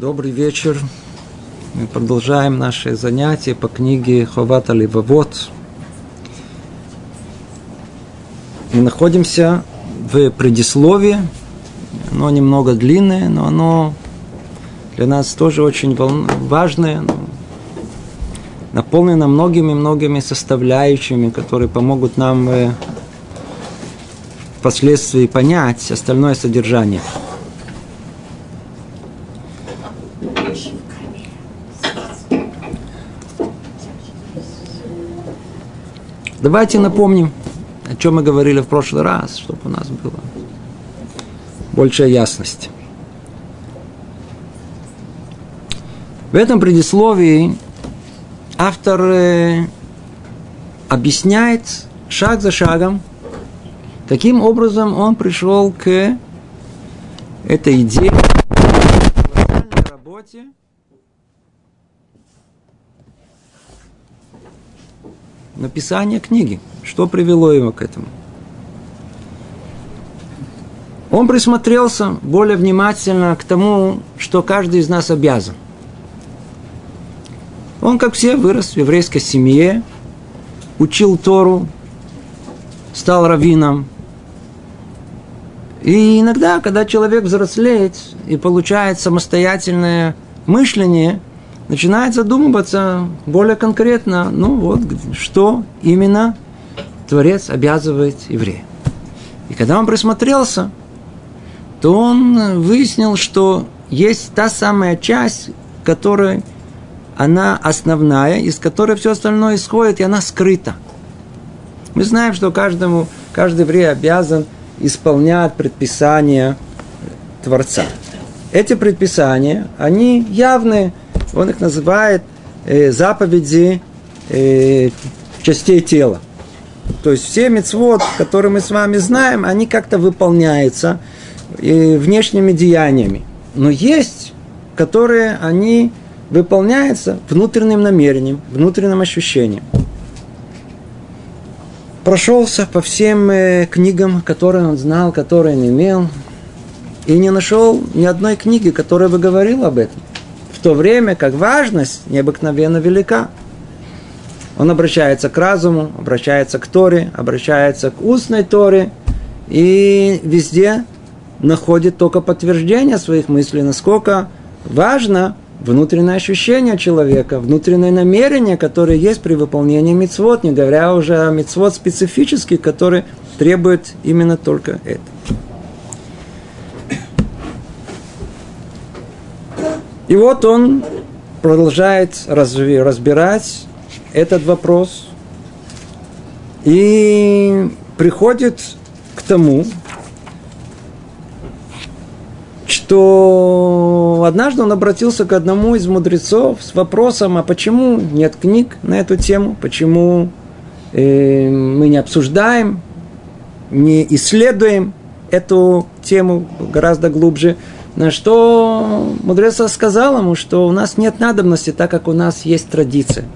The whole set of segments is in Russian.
Добрый вечер. Мы продолжаем наши занятия по книге Ховата Ливавод. Мы находимся в предисловии. Оно немного длинное, но оно для нас тоже очень важное. Наполнено многими-многими составляющими, которые помогут нам э, впоследствии понять остальное содержание. Давайте напомним, о чем мы говорили в прошлый раз, чтобы у нас была большая ясность. В этом предисловии автор э, объясняет шаг за шагом, каким образом он пришел к этой идее работе – написание книги. Что привело его к этому? Он присмотрелся более внимательно к тому, что каждый из нас обязан. Он, как все, вырос в еврейской семье, учил Тору, стал раввином. И иногда, когда человек взрослеет и получает самостоятельное мышление – начинает задумываться более конкретно, ну вот, что именно Творец обязывает еврея. И когда он присмотрелся, то он выяснил, что есть та самая часть, которая она основная, из которой все остальное исходит, и она скрыта. Мы знаем, что каждому, каждый еврей обязан исполнять предписания Творца. Эти предписания, они явные, он их называет э, заповеди э, частей тела. То есть все мецвод, которые мы с вами знаем, они как-то выполняются э, внешними деяниями. Но есть, которые они выполняются внутренним намерением, внутренним ощущением. Прошелся по всем э, книгам, которые он знал, которые он имел, и не нашел ни одной книги, которая бы говорила об этом в то время как важность необыкновенно велика. Он обращается к разуму, обращается к Торе, обращается к устной Торе, и везде находит только подтверждение своих мыслей, насколько важно внутреннее ощущение человека, внутреннее намерение, которое есть при выполнении мицвод, не говоря уже о мицвод специфических, который требует именно только это. И вот он продолжает разбирать этот вопрос и приходит к тому, что однажды он обратился к одному из мудрецов с вопросом, а почему нет книг на эту тему, почему э, мы не обсуждаем, не исследуем эту тему гораздо глубже. На что мудрец сказал ему, что у нас нет надобности, так как у нас есть традиция.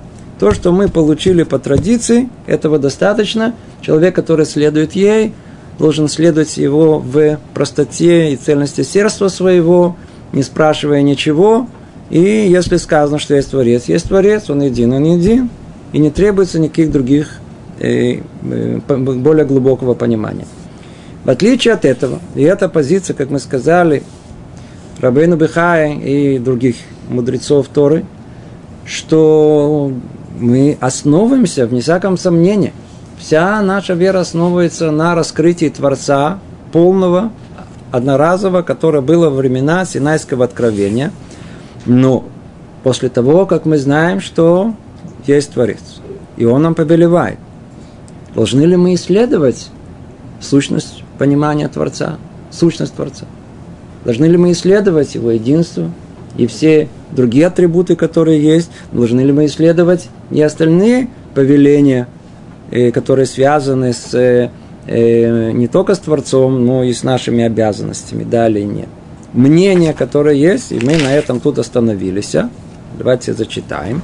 То, что мы получили по традиции, этого достаточно. Человек, который следует ей, должен следовать его в простоте и цельности сердца своего, не спрашивая ничего. И если сказано, что есть Творец, есть Творец, он един, он един. И не требуется никаких других э, э, более глубокого понимания. В отличие от этого, и эта позиция, как мы сказали, Рабейну Бехая и других мудрецов Торы, что мы основываемся, вне всяком сомнении. Вся наша вера основывается на раскрытии Творца полного, одноразового, которое было во времена Синайского откровения. Но после того, как мы знаем, что есть Творец, и Он нам повелевает, должны ли мы исследовать сущность понимания Творца, сущность Творца? Должны ли мы исследовать его единство и все другие атрибуты, которые есть? Должны ли мы исследовать и остальные повеления, э, которые связаны с, э, э, не только с Творцом, но и с нашими обязанностями, да или нет? Мнение, которое есть, и мы на этом тут остановились. А? Давайте зачитаем.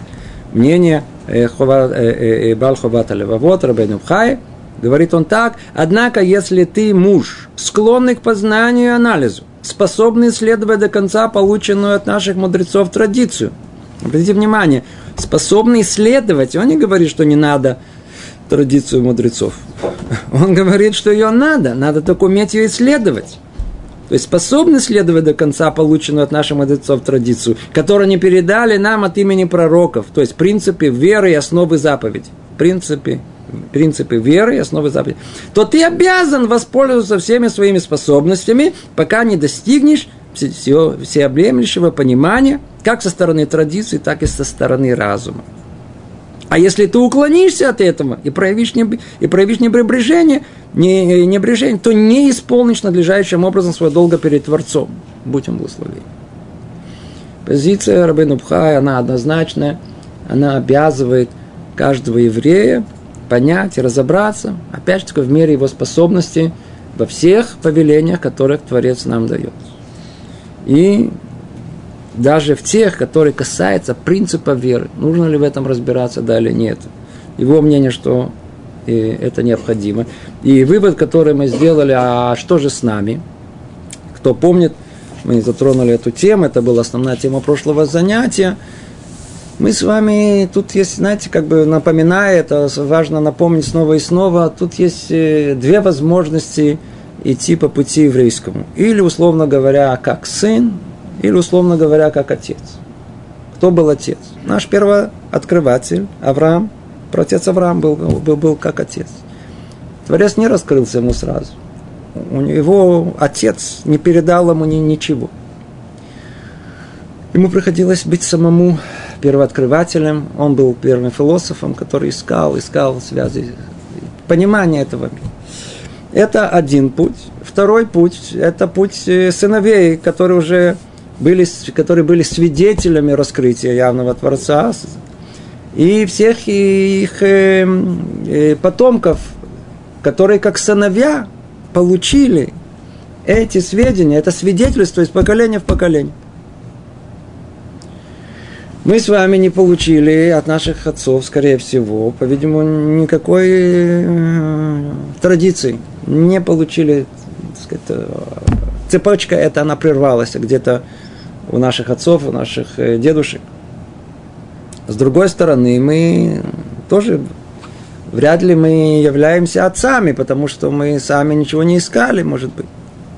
Мнение Балховата Левавот, Рабейну Хай, говорит он так, однако, если ты муж, склонный к познанию и анализу, способны исследовать до конца полученную от наших мудрецов традицию. Обратите внимание, способны исследовать. Он не говорит, что не надо традицию мудрецов. Он говорит, что ее надо, надо только уметь ее исследовать. То есть способны следовать до конца полученную от наших мудрецов традицию, которую они передали нам от имени пророков, то есть принципы веры и основы заповеди. Принципы, принципы веры и основы заповеди. То ты обязан воспользоваться всеми своими способностями, пока не достигнешь всего, всеобъемлющего понимания, как со стороны традиции, так и со стороны разума. А если ты уклонишься от этого и проявишь, не, и проявишь небрежение, не, небрежение, то не исполнишь надлежащим образом свое долго перед Творцом. Будь он благословен. Позиция Рабейну Пхай, она однозначная, она обязывает каждого еврея понять и разобраться, опять же, в мере его способностей во всех повелениях, которых Творец нам дает. И даже в тех, которые касаются принципа веры. Нужно ли в этом разбираться, да или нет. Его мнение, что и это необходимо. И вывод, который мы сделали, а что же с нами? Кто помнит, мы затронули эту тему, это была основная тема прошлого занятия. Мы с вами, тут есть, знаете, как бы напоминая, это важно напомнить снова и снова, тут есть э, две возможности идти по пути еврейскому. Или, условно говоря, как сын, или, условно говоря, как отец. Кто был отец? Наш первооткрыватель Авраам. Про отец Авраам был, был, был как отец. Творец не раскрылся ему сразу. У него отец не передал ему ни, ничего. Ему приходилось быть самому первооткрывателем. Он был первым философом, который искал, искал связи, понимание этого мира. Это один путь. Второй путь – это путь э, сыновей, которые уже были, которые были свидетелями раскрытия явного Творца, и всех их э, э, потомков, которые как сыновья получили эти сведения, это свидетельство из поколения в поколение. Мы с вами не получили от наших отцов, скорее всего, по-видимому, никакой э, традиции. Не получили, сказать, цепочка эта, она прервалась где-то у наших отцов, у наших э, дедушек. С другой стороны, мы тоже вряд ли мы являемся отцами, потому что мы сами ничего не искали, может быть.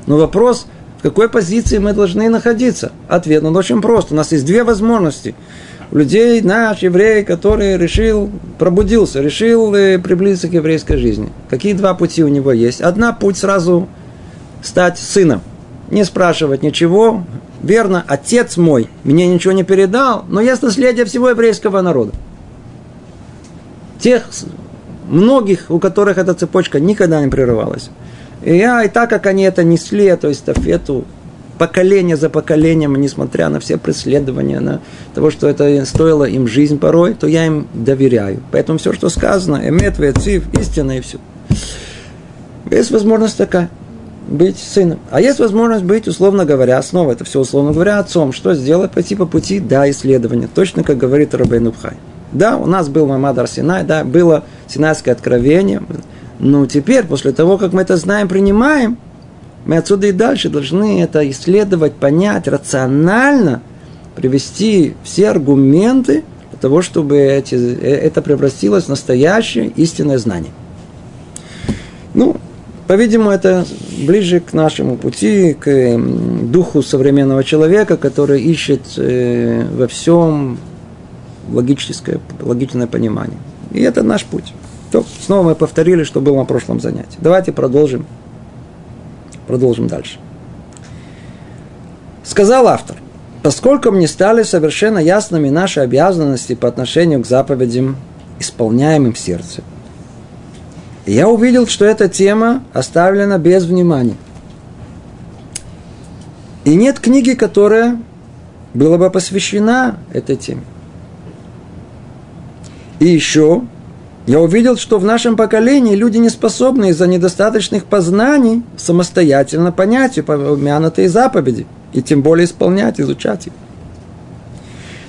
Но вопрос, в какой позиции мы должны находиться? Ответ, он очень прост. У нас есть две возможности. У людей, наш еврей, который решил, пробудился, решил э, приблизиться к еврейской жизни. Какие два пути у него есть? Одна путь сразу стать сыном. Не спрашивать ничего, верно, отец мой мне ничего не передал, но я наследие всего еврейского народа. Тех многих, у которых эта цепочка никогда не прерывалась. И я, и так как они это несли, эту эстафету, поколение за поколением, несмотря на все преследования, на того, что это стоило им жизнь порой, то я им доверяю. Поэтому все, что сказано, эмет, вецив, истина и все. Есть возможность такая быть сыном. А есть возможность быть, условно говоря, снова это все условно говоря, отцом. Что сделать? Пойти по пути, да, исследования. Точно как говорит Рабейн Убхай. Да, у нас был Мамадар Синай, да, было Синайское откровение. Но теперь, после того, как мы это знаем, принимаем, мы отсюда и дальше должны это исследовать, понять, рационально привести все аргументы для того, чтобы эти, э, это превратилось в настоящее истинное знание. Ну, по-видимому, это ближе к нашему пути, к духу современного человека, который ищет э, во всем логическое, логичное понимание. И это наш путь. То, снова мы повторили, что было на прошлом занятии. Давайте продолжим. Продолжим дальше. Сказал автор, поскольку мне стали совершенно ясными наши обязанности по отношению к заповедям, исполняемым в сердце, я увидел, что эта тема оставлена без внимания. И нет книги, которая была бы посвящена этой теме. И еще я увидел, что в нашем поколении люди не способны из-за недостаточных познаний самостоятельно понять упомянутые заповеди, и тем более исполнять, изучать их.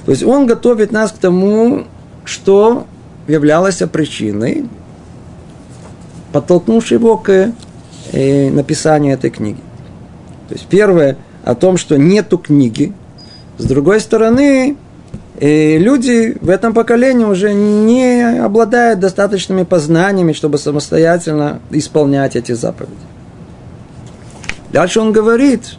То есть он готовит нас к тому, что являлось причиной подтолкнувший его к э, написанию этой книги. То есть первое о том, что нету книги. С другой стороны, и люди в этом поколении уже не обладают достаточными познаниями, чтобы самостоятельно исполнять эти заповеди. Дальше он говорит,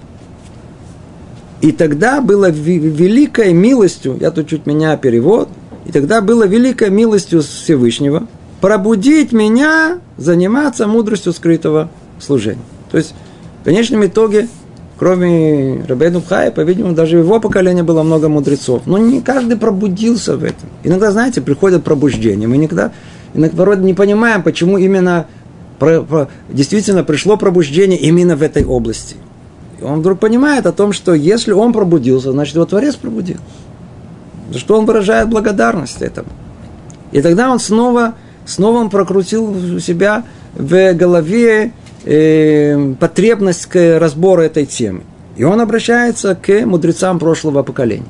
и тогда было великой милостью, я тут чуть меняю перевод, и тогда было великой милостью Всевышнего пробудить меня заниматься мудростью скрытого служения. То есть, в конечном итоге, кроме Рабейну Хая, по-видимому, даже его поколении было много мудрецов. Но не каждый пробудился в этом. Иногда, знаете, приходят пробуждения. Мы никогда, иногда вроде не понимаем, почему именно действительно пришло пробуждение именно в этой области. И он вдруг понимает о том, что если он пробудился, значит его Творец пробудил. За что он выражает благодарность этому. И тогда он снова, снова он прокрутил себя в голове э, потребность к разбору этой темы. И он обращается к мудрецам прошлого поколения.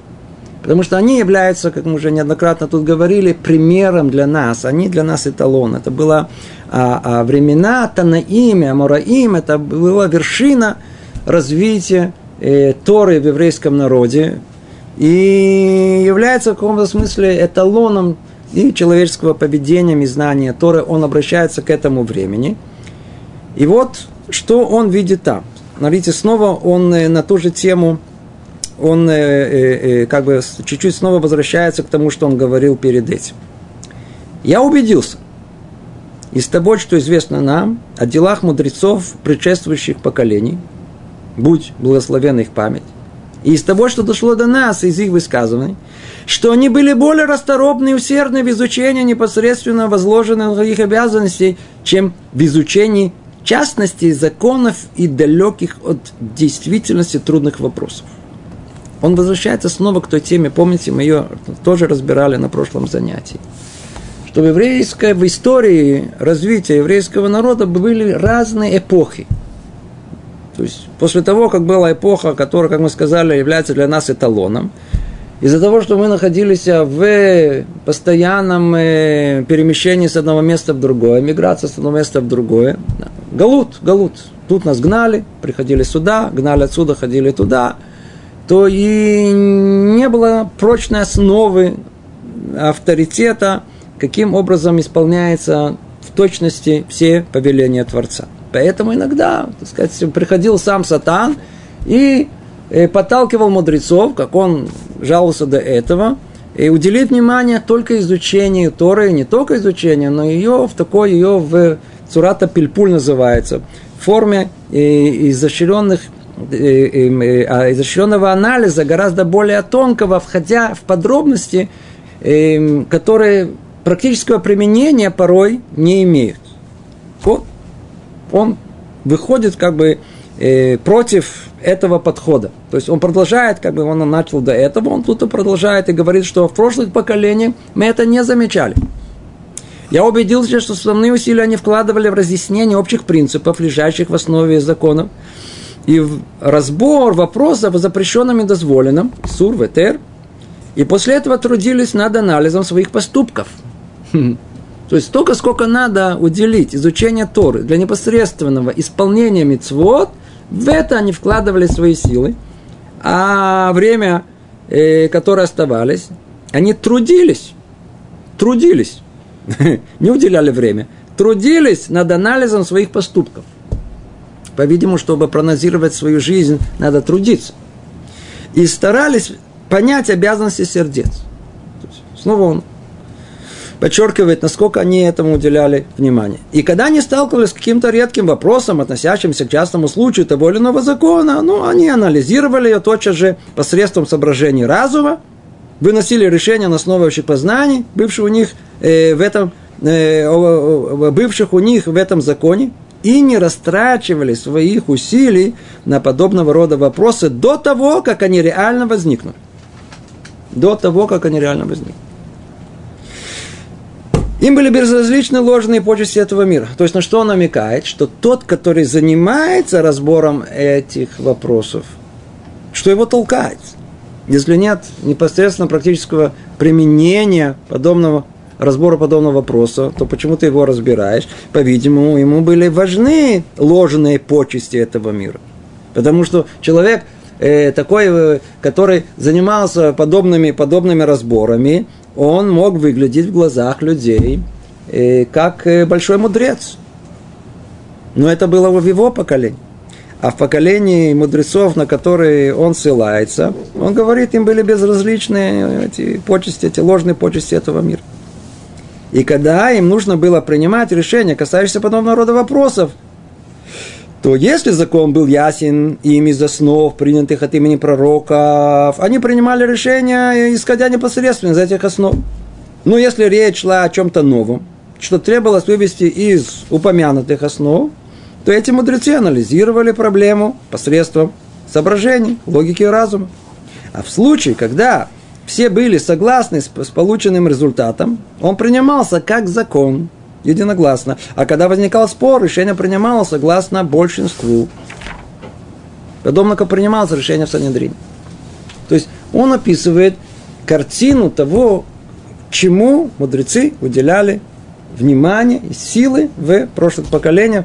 Потому что они являются, как мы уже неоднократно тут говорили, примером для нас. Они для нас эталон. Это было а, а времена Танаим, Амураим, это была вершина развития э, Торы в еврейском народе. И является в каком-то смысле эталоном и человеческого поведения, и знания Торы. Он обращается к этому времени. И вот, что он видит там. Смотрите, снова он э, на ту же тему – он э, э, как бы чуть-чуть снова возвращается к тому, что он говорил перед этим. Я убедился из того, что известно нам о делах мудрецов предшествующих поколений, будь благословена их память, и из того, что дошло до нас из их высказываний, что они были более расторопны и усердны в изучении непосредственно возложенных их обязанностей, чем в изучении частностей законов и далеких от действительности трудных вопросов. Он возвращается снова к той теме, помните, мы ее тоже разбирали на прошлом занятии, что в еврейской, в истории развития еврейского народа были разные эпохи. То есть после того, как была эпоха, которая, как мы сказали, является для нас эталоном, из-за того, что мы находились в постоянном э, перемещении с одного места в другое, миграция с одного места в другое, галут, галут. Тут нас гнали, приходили сюда, гнали отсюда, ходили туда – то и не было прочной основы авторитета, каким образом исполняется в точности все повеления Творца. Поэтому иногда, так сказать, приходил сам Сатан и э, подталкивал мудрецов, как он жаловался до этого, и уделить внимание только изучению Торы, не только изучению, но ее в такой, ее в Цурата Пильпуль называется, в форме э, изощренных Э, э, а изощренного анализа, гораздо более тонкого, входя в подробности, э, которые практического применения порой не имеют. Вот он выходит как бы против этого подхода. То есть он продолжает, как бы он начал до этого, он тут и продолжает и говорит, что в прошлых поколениях мы это не замечали. Я убедился, что основные усилия они вкладывали в разъяснение общих принципов, лежащих в основе законов, и в разбор вопросов о запрещенном и дозволенном, сур, ветер, и после этого трудились над анализом своих поступков. То есть столько, сколько надо уделить изучению Торы для непосредственного исполнения мицвод, в это они вкладывали свои силы, а время, э, которое оставались, они трудились, трудились, не уделяли время, трудились над анализом своих поступков. По-видимому, чтобы проанализировать свою жизнь, надо трудиться. И старались понять обязанности сердец. Снова он подчеркивает, насколько они этому уделяли внимание. И когда они сталкивались с каким-то редким вопросом, относящимся к частному случаю того или иного закона, ну, они анализировали ее тотчас же посредством соображений разума, выносили решения на основе общих познаний, бывших у них э, в этом, э, бывших у них в этом законе, и не растрачивали своих усилий на подобного рода вопросы до того, как они реально возникнут. До того, как они реально возникнут. Им были безразличны ложные почести этого мира. То есть на что он намекает? Что тот, который занимается разбором этих вопросов, что его толкает. Если нет непосредственно практического применения подобного разбора подобного вопроса, то почему ты его разбираешь? По-видимому, ему были важны ложные почести этого мира. Потому что человек э, такой, э, который занимался подобными, подобными разборами, он мог выглядеть в глазах людей э, как э, большой мудрец. Но это было в его поколении. А в поколении мудрецов, на которые он ссылается, он говорит, им были безразличны эти почести, эти ложные почести этого мира. И когда им нужно было принимать решения, касающиеся подобного рода вопросов, то если закон был ясен им из основ, принятых от имени пророков, они принимали решения, исходя непосредственно из этих основ. Но если речь шла о чем-то новом, что требовалось вывести из упомянутых основ, то эти мудрецы анализировали проблему посредством соображений, логики и разума. А в случае, когда все были согласны с, полученным результатом, он принимался как закон, единогласно. А когда возникал спор, решение принималось согласно большинству. Подобно как принималось решение в Санедрине. То есть он описывает картину того, чему мудрецы уделяли внимание и силы в прошлых поколениях,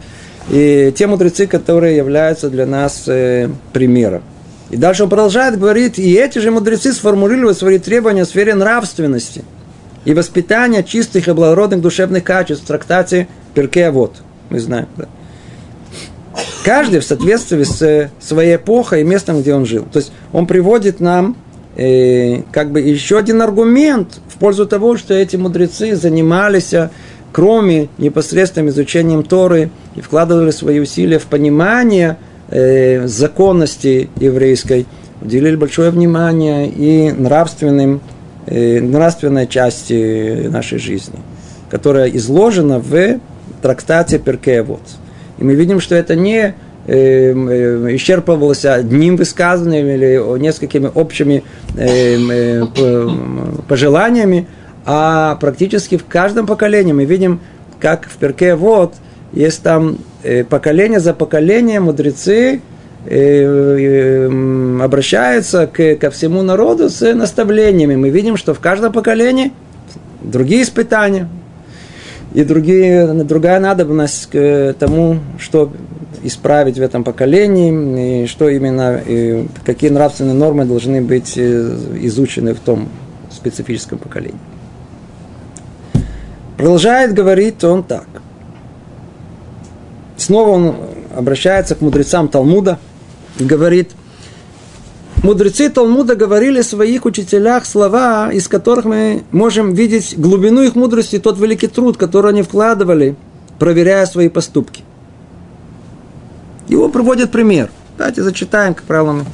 и те мудрецы, которые являются для нас э, примером. И дальше он продолжает говорить, и эти же мудрецы сформулировали свои требования в сфере нравственности и воспитания чистых и благородных душевных качеств в трактате Перке Вот. Мы знаем, да? Каждый в соответствии с э, своей эпохой и местом, где он жил. То есть он приводит нам э, как бы еще один аргумент в пользу того, что эти мудрецы занимались кроме непосредственным изучением Торы, и вкладывали свои усилия в понимание э, законности еврейской, уделили большое внимание и нравственным, э, нравственной части нашей жизни, которая изложена в трактате Перкеевод. И мы видим, что это не э, э, исчерпывалось одним высказыванием или несколькими общими э, пожеланиями, а практически в каждом поколении мы видим, как в перке есть там э, поколение за поколением мудрецы э, э, обращаются к, ко всему народу с наставлениями. Мы видим, что в каждом поколении другие испытания и другие, другая надобность к тому, что исправить в этом поколении, и что именно, и какие нравственные нормы должны быть изучены в том специфическом поколении. Продолжает говорить он так. Снова он обращается к мудрецам Талмуда говорит, мудрецы Талмуда говорили своих учителях слова, из которых мы можем видеть глубину их мудрости, тот великий труд, который они вкладывали, проверяя свои поступки. Его приводит пример. Давайте зачитаем, как правило,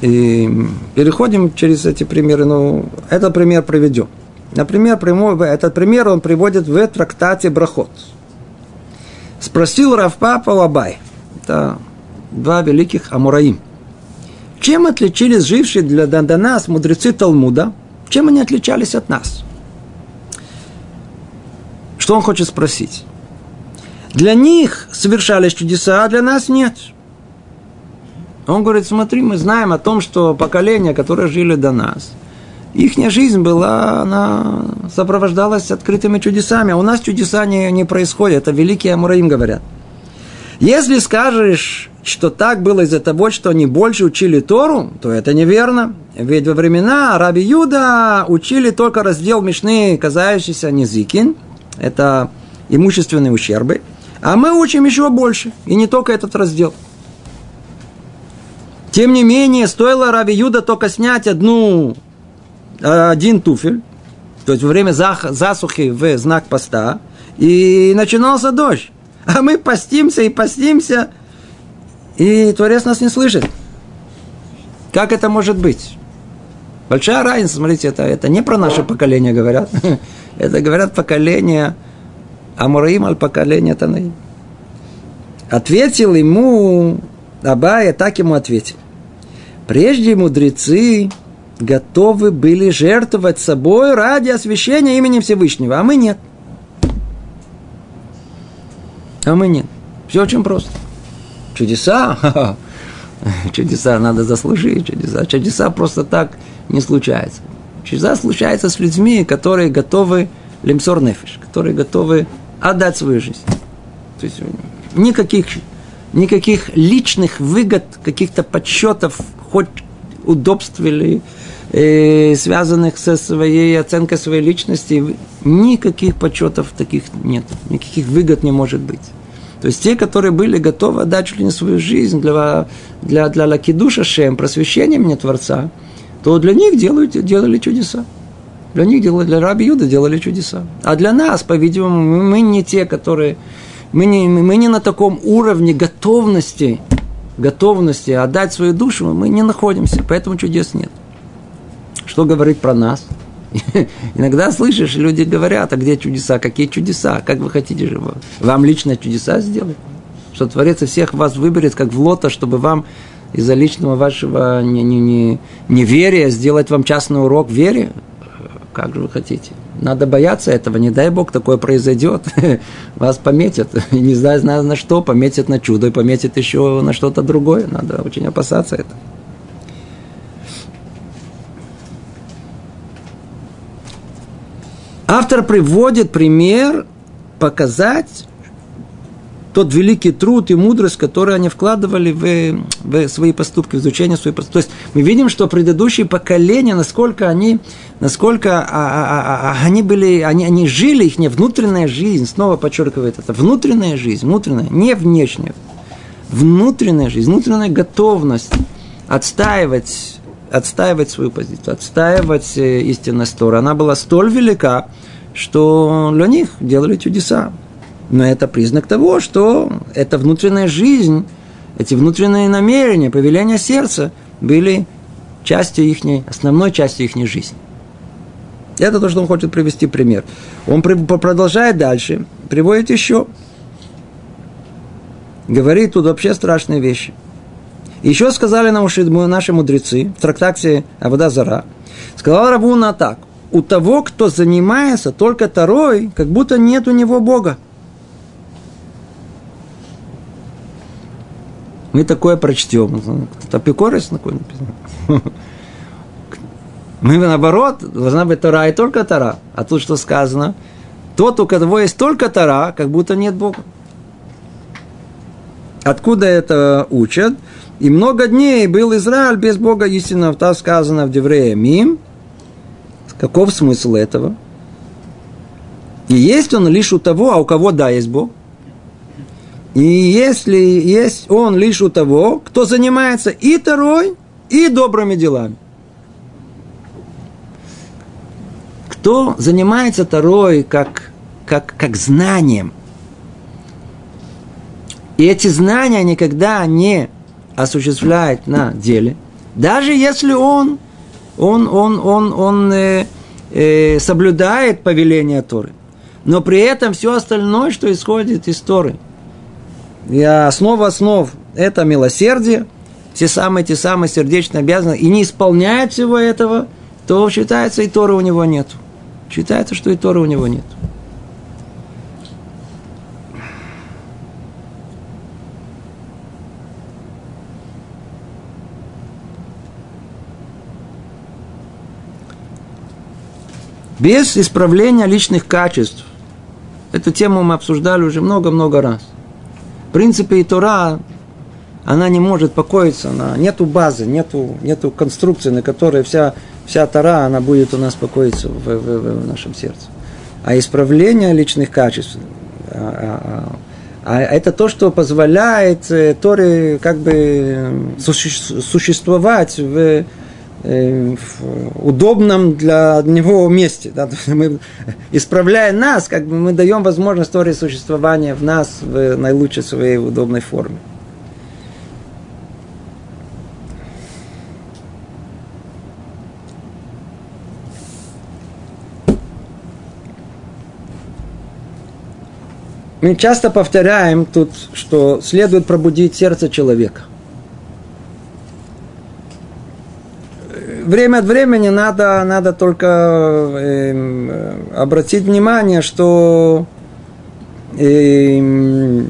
и переходим через эти примеры, но этот пример приведем. Например, этот пример он приводит в трактате Брахот. Спросил Равпапа Лабай, это два великих Амураим, чем отличились жившие для, до нас мудрецы Талмуда, чем они отличались от нас? Что он хочет спросить? Для них совершались чудеса, а для нас нет. Он говорит, смотри, мы знаем о том, что поколения, которые жили до нас – их жизнь была, она сопровождалась открытыми чудесами. А у нас чудеса не, не происходят. Это великие Амураим говорят. Если скажешь, что так было из-за того, что они больше учили Тору, то это неверно. Ведь во времена Раби Юда учили только раздел Мишны, касающийся Низикин. Это имущественные ущербы. А мы учим еще больше. И не только этот раздел. Тем не менее, стоило Раби Юда только снять одну один туфель, то есть во время засухи в знак поста, и начинался дождь. А мы постимся и постимся, и Творец нас не слышит. Как это может быть? Большая разница, смотрите, это, это не про наше поколение говорят. Это говорят поколение Амураим, аль поколение Танаим. Ответил ему Абая, так ему ответил. Прежде мудрецы готовы были жертвовать собой ради освящения имени Всевышнего, а мы нет. А мы нет. Все очень просто. Чудеса, чудеса надо заслужить, чудеса. Чудеса просто так не случаются. Чудеса случаются с людьми, которые готовы лимсор нефиш, которые готовы отдать свою жизнь. То есть никаких никаких личных выгод, каких-то подсчетов, хоть удобств или э, связанных со своей оценкой своей личности, никаких подсчетов таких нет, никаких выгод не может быть. То есть те, которые были готовы отдать чуть ли не свою жизнь для, для, для Лакидуша Шем, просвещения мне Творца, то для них делают, делали чудеса. Для них делали, для Раби Юда делали чудеса. А для нас, по-видимому, мы не те, которые... Мы не, мы не на таком уровне готовности, готовности отдать свою душу, мы не находимся, поэтому чудес нет. Что говорит про нас? Иногда слышишь, люди говорят, а где чудеса? Какие чудеса? Как вы хотите же? Вам лично чудеса сделать? Что Творец всех вас выберет, как в лото, чтобы вам из-за личного вашего не, не, не, неверия сделать вам частный урок вере? Как же вы хотите? Надо бояться этого, не дай Бог такое произойдет. Вас пометят, не знаю, на что, пометят на чудо, и пометят еще на что-то другое. Надо очень опасаться этого. Автор приводит пример показать тот великий труд и мудрость, которые они вкладывали в, в свои поступки, в изучение своих поступков. То есть мы видим, что предыдущие поколения, насколько они, насколько а, а, а, они были, они, они жили, их не внутренняя жизнь, снова подчеркивает это, внутренняя жизнь, внутренняя, не внешняя, внутренняя жизнь, внутренняя готовность отстаивать отстаивать свою позицию, отстаивать э, истинность Тора. Она была столь велика, что для них делали чудеса. Но это признак того, что эта внутренняя жизнь, эти внутренние намерения, повеления сердца были частью их, основной частью их жизни. Это то, что он хочет привести пример. Он продолжает дальше, приводит еще. Говорит тут вообще страшные вещи. Еще сказали нам наши мудрецы в трактате Авода. Сказал Равуна так. У того, кто занимается только Тарой, как будто нет у него Бога. Мы такое прочтем. Кто-то апикорис такой написано. Мы наоборот, должна быть Тара и только Тара. А тут что сказано? Тот, у кого есть только Тара, как будто нет Бога. Откуда это учат? И много дней был Израиль без Бога истинного. Так сказано в Деврея Мим. Каков смысл этого? И есть он лишь у того, а у кого да, есть Бог. И если есть он лишь у того, кто занимается и второй, и добрыми делами. Кто занимается второй как, как, как знанием. И эти знания никогда не осуществляет на деле, даже если он, он, он, он, он э, э, соблюдает повеление Торы, но при этом все остальное, что исходит из Торы, и основа основ – это милосердие, те самые, те самые сердечные обязанности, и не исполняет всего этого, то считается, и Торы у него нет. Считается, что и Торы у него нет. Без исправления личных качеств. Эту тему мы обсуждали уже много-много раз. В принципе, и Тора, она не может покоиться, она, нету базы, нету, нету конструкции, на которой вся, вся Тора, она будет у нас покоиться в, в, в, нашем сердце. А исправление личных качеств, а, а, а это то, что позволяет э, Торе как бы существовать в удобном для него месте. Да? Мы, исправляя нас, как бы мы даем возможность истории существования в нас в наилучшей своей удобной форме. Мы часто повторяем тут, что следует пробудить сердце человека. Время от времени надо, надо только э, обратить внимание, что э,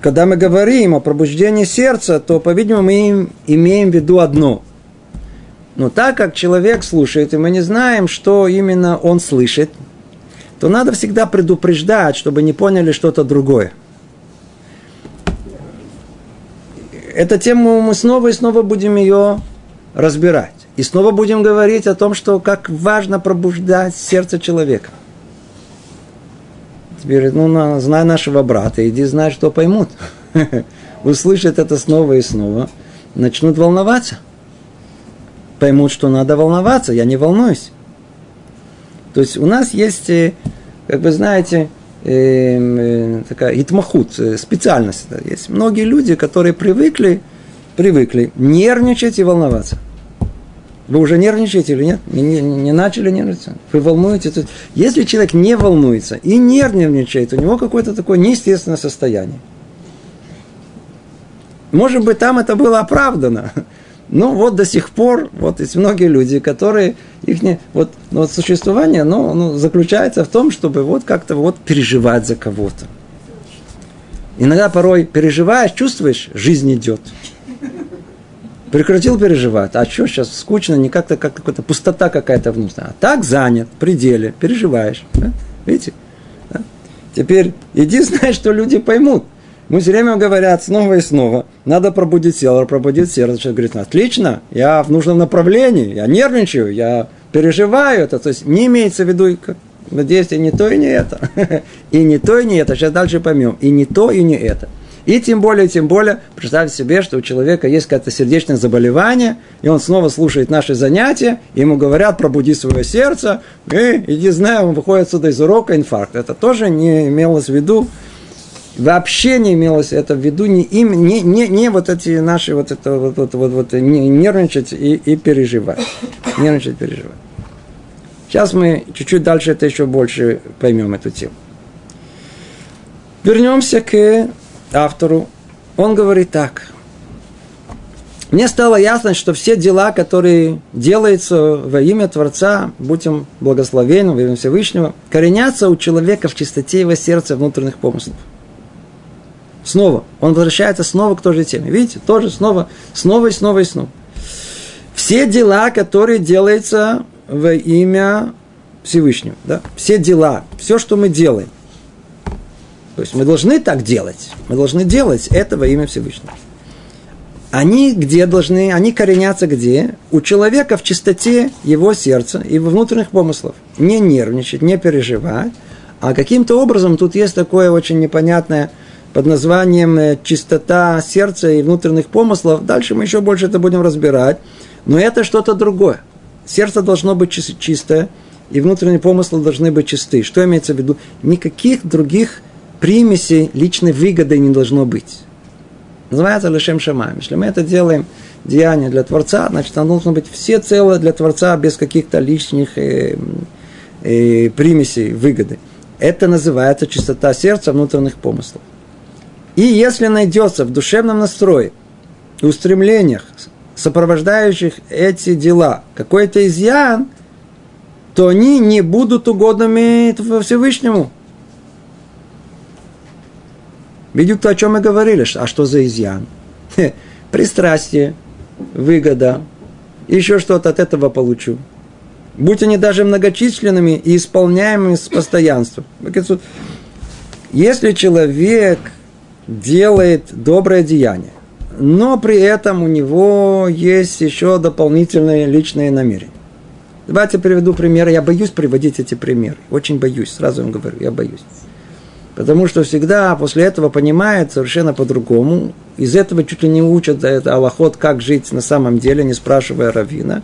когда мы говорим о пробуждении сердца, то, по-видимому, мы имеем в виду одно. Но так как человек слушает, и мы не знаем, что именно он слышит, то надо всегда предупреждать, чтобы не поняли что-то другое. эту тему мы снова и снова будем ее разбирать. И снова будем говорить о том, что как важно пробуждать сердце человека. Теперь, ну, на, знай нашего брата, иди знай, что поймут. Услышат это снова и снова, начнут волноваться. Поймут, что надо волноваться, я не волнуюсь. То есть у нас есть, э, как вы знаете, э, э, такая итмахут, специальность. Есть многие люди, которые привыкли, привыкли нервничать и волноваться – вы уже нервничаете или нет? Не, не, не начали нервничать? Вы волнуетесь? Если человек не волнуется и нервничает, у него какое-то такое неестественное состояние. Может быть, там это было оправдано. Ну, вот до сих пор, вот есть многие люди, которые, их не, вот, ну, вот существование, ну, ну, заключается в том, чтобы вот как-то вот переживать за кого-то. Иногда порой переживаешь, чувствуешь, жизнь идет. Прекратил переживать. А что сейчас скучно, не как-то как какая-то пустота какая-то внутри. А так занят, в пределе, переживаешь. Да? Видите? Да? Теперь иди знай, что люди поймут. Мы все время говорят снова и снова, надо пробудить тело, пробудить сердце. Человек говорит, отлично, я в нужном направлении, я нервничаю, я переживаю это. То есть не имеется в виду действие не то и не это. И не то и не это. Сейчас дальше поймем. И не то и не это. И тем более, тем более, представьте себе, что у человека есть какое-то сердечное заболевание, и он снова слушает наши занятия, ему говорят, пробуди свое сердце, и, иди знаю, он выходит отсюда из урока, инфаркт. Это тоже не имелось в виду, вообще не имелось это в виду, не, им, не, не, не вот эти наши, вот это, вот, вот, вот, вот не, нервничать и, и переживать. Нервничать, переживать. Сейчас мы чуть-чуть дальше это еще больше поймем эту тему. Вернемся к автору, он говорит так. Мне стало ясно, что все дела, которые делаются во имя Творца, будь он благословенным, во имя Всевышнего, коренятся у человека в чистоте его сердца внутренних помыслов. Снова. Он возвращается снова к той же теме. Видите, тоже снова, снова и снова и снова. Все дела, которые делаются во имя Всевышнего. Да? Все дела, все, что мы делаем – то есть мы должны так делать. Мы должны делать это во имя Всевышнего. Они где должны, они коренятся где? У человека в чистоте его сердца и во внутренних помыслов. Не нервничать, не переживать. А каким-то образом тут есть такое очень непонятное под названием э, чистота сердца и внутренних помыслов. Дальше мы еще больше это будем разбирать. Но это что-то другое. Сердце должно быть чистое, и внутренние помыслы должны быть чисты. Что имеется в виду? Никаких других примеси личной выгоды не должно быть. Называется лишем шамаем. Если мы это делаем деяние для Творца, значит, оно должно быть все целое для Творца без каких-то лишних э, э, примесей выгоды. Это называется чистота сердца внутренних помыслов. И если найдется в душевном настрое и устремлениях, сопровождающих эти дела, какой-то изъян, то они не будут угодными Всевышнему. Видите, то, о чем мы говорили. А что за изъян? Пристрастие, выгода, еще что-то от этого получу. Будь они даже многочисленными и исполняемыми с постоянством. Если человек делает доброе деяние, но при этом у него есть еще дополнительные личные намерения. Давайте приведу пример. Я боюсь приводить эти примеры. Очень боюсь. Сразу вам говорю, я боюсь. Потому что всегда после этого понимает совершенно по-другому. Из этого чуть ли не учат это Аллахот, как жить на самом деле, не спрашивая равина.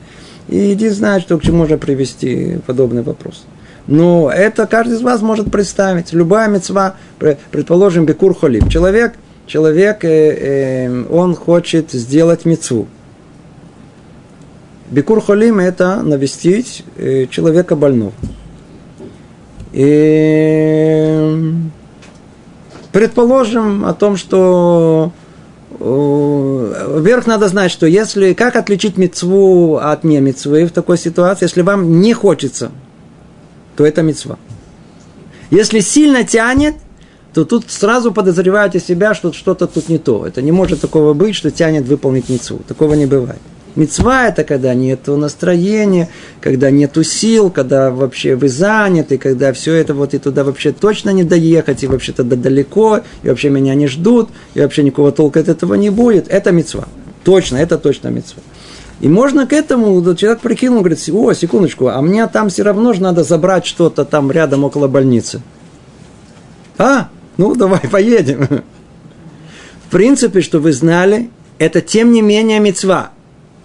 И иди знает, что к чему можно привести подобный вопрос. Но это каждый из вас может представить. Любая мецва, предположим, бекур холим. Человек, человек э, э, он хочет сделать мецву. Бекур холим – это навестить э, человека больного. И Предположим о том, что Вверх надо знать, что если, как отличить мецву от не мецвы в такой ситуации, если вам не хочется, то это мецва. Если сильно тянет, то тут сразу подозреваете себя, что что-то тут не то. Это не может такого быть, что тянет выполнить мецву. Такого не бывает. Мецва – это когда нет настроения, когда нет сил, когда вообще вы заняты, когда все это вот и туда вообще точно не доехать, и вообще тогда далеко, и вообще меня не ждут, и вообще никакого толка от этого не будет. Это мецва. Точно, это точно мецва. И можно к этому, человек прикинул, говорит, о, секундочку, а мне там все равно же надо забрать что-то там рядом около больницы. А, ну давай поедем. В принципе, что вы знали, это тем не менее мецва.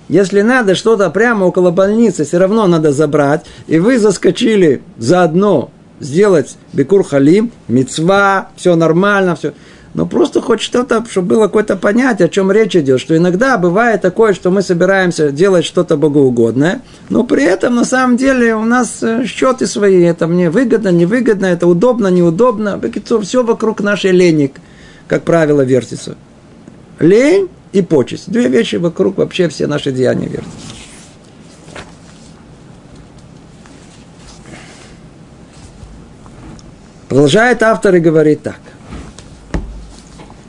Если надо что-то прямо около больницы, все равно надо забрать, и вы заскочили заодно сделать бекур халим, мецва, все нормально, все но просто хоть что-то, чтобы было какое-то понятие, о чем речь идет, что иногда бывает такое, что мы собираемся делать что-то богоугодное, но при этом на самом деле у нас э, счеты свои, это мне выгодно, невыгодно, это удобно, неудобно, все вокруг нашей лени, как правило, вертится. Лень и почесть. Две вещи вокруг вообще все наши деяния вертятся. Продолжает автор и говорит так.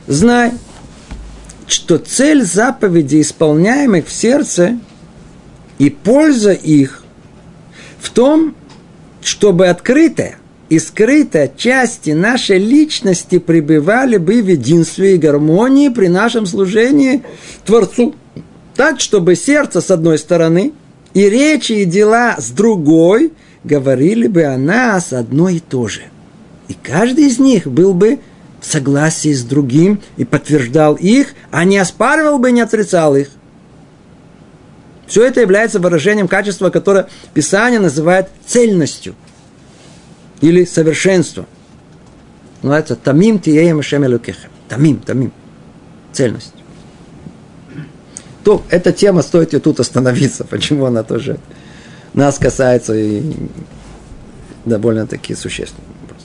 Знай, что цель заповедей, исполняемых в сердце, и польза их в том, чтобы открытая и скрытая части нашей личности пребывали бы в единстве и гармонии при нашем служении Творцу. Так, чтобы сердце с одной стороны и речи и дела с другой говорили бы о нас одно и то же. И каждый из них был бы в согласии с другим и подтверждал их, а не оспаривал бы и не отрицал их. Все это является выражением качества, которое Писание называет цельностью или совершенством. Называется тамим тиеем шемелукехем. Тамим, тамим. Цельность. То, эта тема стоит и тут остановиться. Почему она тоже нас касается и довольно-таки существенный вопрос.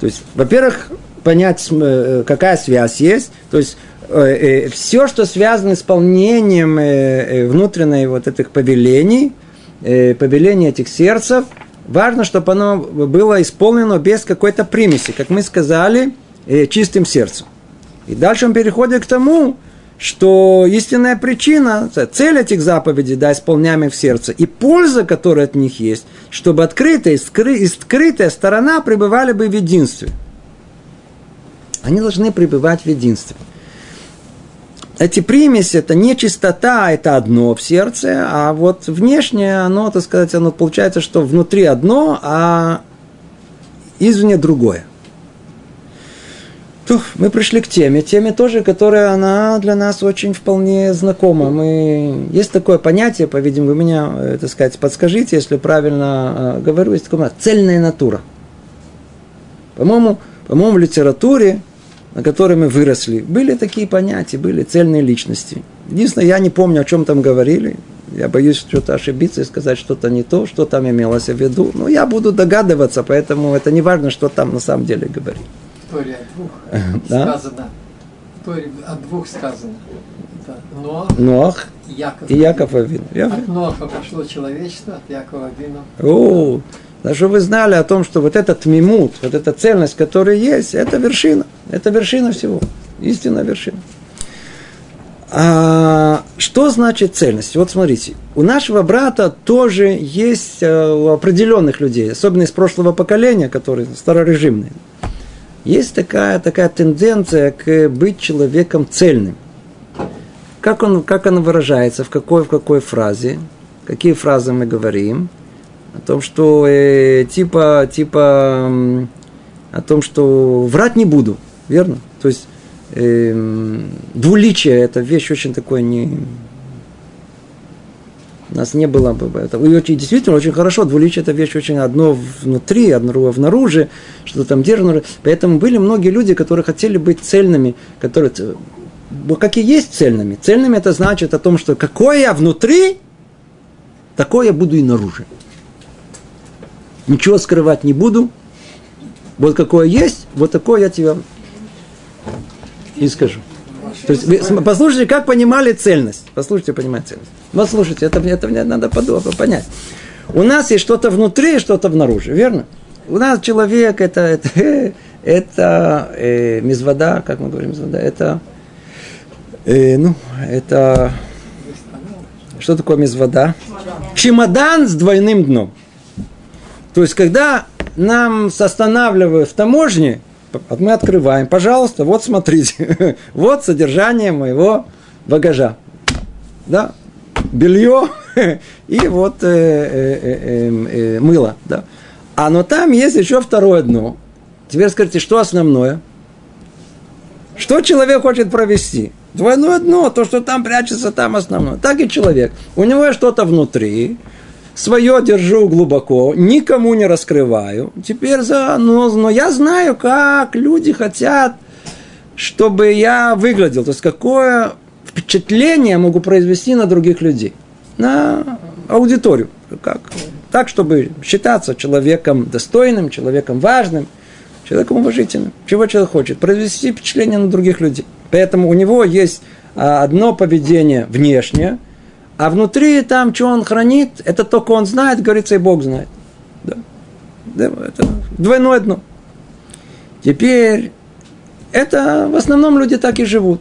То есть, во-первых, понять, э, какая связь есть. То есть э, э, все, что связано с исполнением внутренней вот этих повелений, повелений этих сердцев, важно, чтобы оно было исполнено без какой-то примеси, как мы сказали, чистым сердцем. И дальше он переходит к тому, что истинная причина, цель этих заповедей, да, исполняемых в сердце, и польза, которая от них есть, чтобы открытая и скрытая сторона пребывали бы в единстве – они должны пребывать в единстве. Эти примеси, это не чистота, это одно в сердце, а вот внешнее, оно, так сказать, оно получается, что внутри одно, а извне другое. То мы пришли к теме, теме тоже, которая она для нас очень вполне знакома. Мы... Есть такое понятие, по-видимому, вы меня, э, так сказать, подскажите, если правильно э, говорю, есть такое цельная натура. По-моему, по-моему, в литературе на которой мы выросли, были такие понятия, были цельные личности. Единственное, я не помню, о чем там говорили. Я боюсь что-то ошибиться и сказать что-то не то, что там имелось в виду. Но я буду догадываться, поэтому это не важно, что там на самом деле говорит. Торе о двух сказано. Торе о двух сказано. Это Ноах, Ноах и Яков. И Яков Авин. От Ноаха пошло человечество, от Якова Авина. Даже вы знали о том, что вот этот мимут, вот эта цельность, которая есть, это вершина. Это вершина всего. Истинная вершина. А, что значит цельность? Вот смотрите, у нашего брата тоже есть э, у определенных людей, особенно из прошлого поколения, которые старорежимные, есть такая, такая тенденция к быть человеком цельным. Как он, как он выражается, в какой, в какой фразе, какие фразы мы говорим – о том, что э, типа, типа, о том, что врать не буду, верно? То есть э, двуличие – это вещь очень такой не... У нас не было бы это. И очень, действительно, очень хорошо. Двуличие – это вещь очень одно внутри, одно внаружи, что там держано. Поэтому были многие люди, которые хотели быть цельными, которые, как и есть цельными. Цельными – это значит о том, что какое я внутри, такое я буду и наружу. Ничего скрывать не буду. Вот какое есть, вот такое я тебе и скажу. То есть, вы, послушайте, как понимали цельность. Послушайте, понимать цельность. Вот слушайте, это, это мне надо подумать, понять. У нас есть что-то внутри, что-то внаружи, верно? У нас человек это, это, это э, мизвода, как мы говорим, мизвода, это, э, ну, это Что такое мезвода? Чемодан с двойным дном. То есть, когда нам останавливают в таможне, мы открываем, пожалуйста, вот смотрите, вот содержание моего багажа. Да, белье и вот э, э, э, эм, э, мыло. Да. А но там есть еще второе дно. Теперь скажите, что основное? Что человек хочет провести? Двойное дно, то, что там прячется, там основное. Так и человек. У него что-то внутри, свое держу глубоко, никому не раскрываю. Теперь за, но, но я знаю, как люди хотят, чтобы я выглядел. То есть, какое впечатление могу произвести на других людей. На аудиторию. Как? Так, чтобы считаться человеком достойным, человеком важным, человеком уважительным. Чего человек хочет? Произвести впечатление на других людей. Поэтому у него есть а, одно поведение внешнее – а внутри там, что он хранит, это только он знает, говорится, и Бог знает. Да. Да, это двойное дно. Теперь, это в основном люди так и живут.